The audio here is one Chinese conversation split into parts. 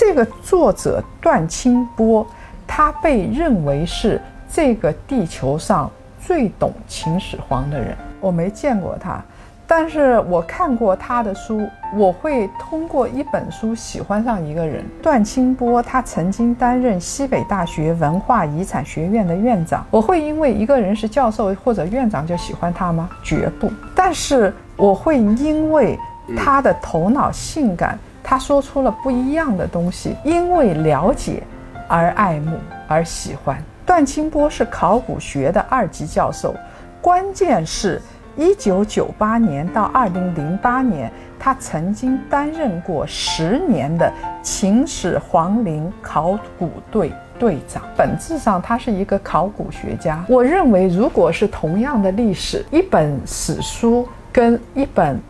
这个作者段清波，他被认为是这个地球上最懂秦始皇的人。我没见过他。但是我看过他的书，我会通过一本书喜欢上一个人。段清波，他曾经担任西北大学文化遗产学院的院长。我会因为一个人是教授或者院长就喜欢他吗？绝不。但是我会因为他的头脑性感，他说出了不一样的东西，因为了解而爱慕而喜欢。段清波是考古学的二级教授，关键是。一九九八年到二零零八年，他曾经担任过十年的秦始皇陵考古队队长。本质上，他是一个考古学家。我认为，如果是同样的历史，一本史书跟一本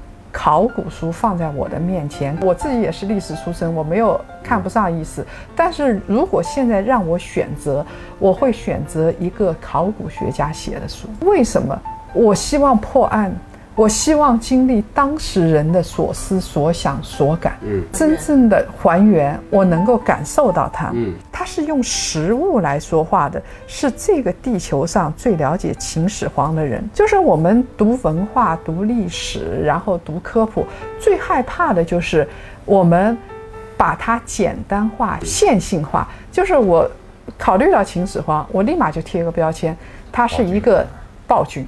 考古书放在我的面前，我自己也是历史出身，我没有看不上意思。但是如果现在让我选择，我会选择一个考古学家写的书。为什么？我希望破案，我希望经历当事人的所思所想所感，嗯，真正的还原，我能够感受到它，嗯，他是用实物来说话的，是这个地球上最了解秦始皇的人。就是我们读文化、读历史，然后读科普，最害怕的就是我们把它简单化、线性化。就是我考虑到秦始皇，我立马就贴个标签，他是一个暴君。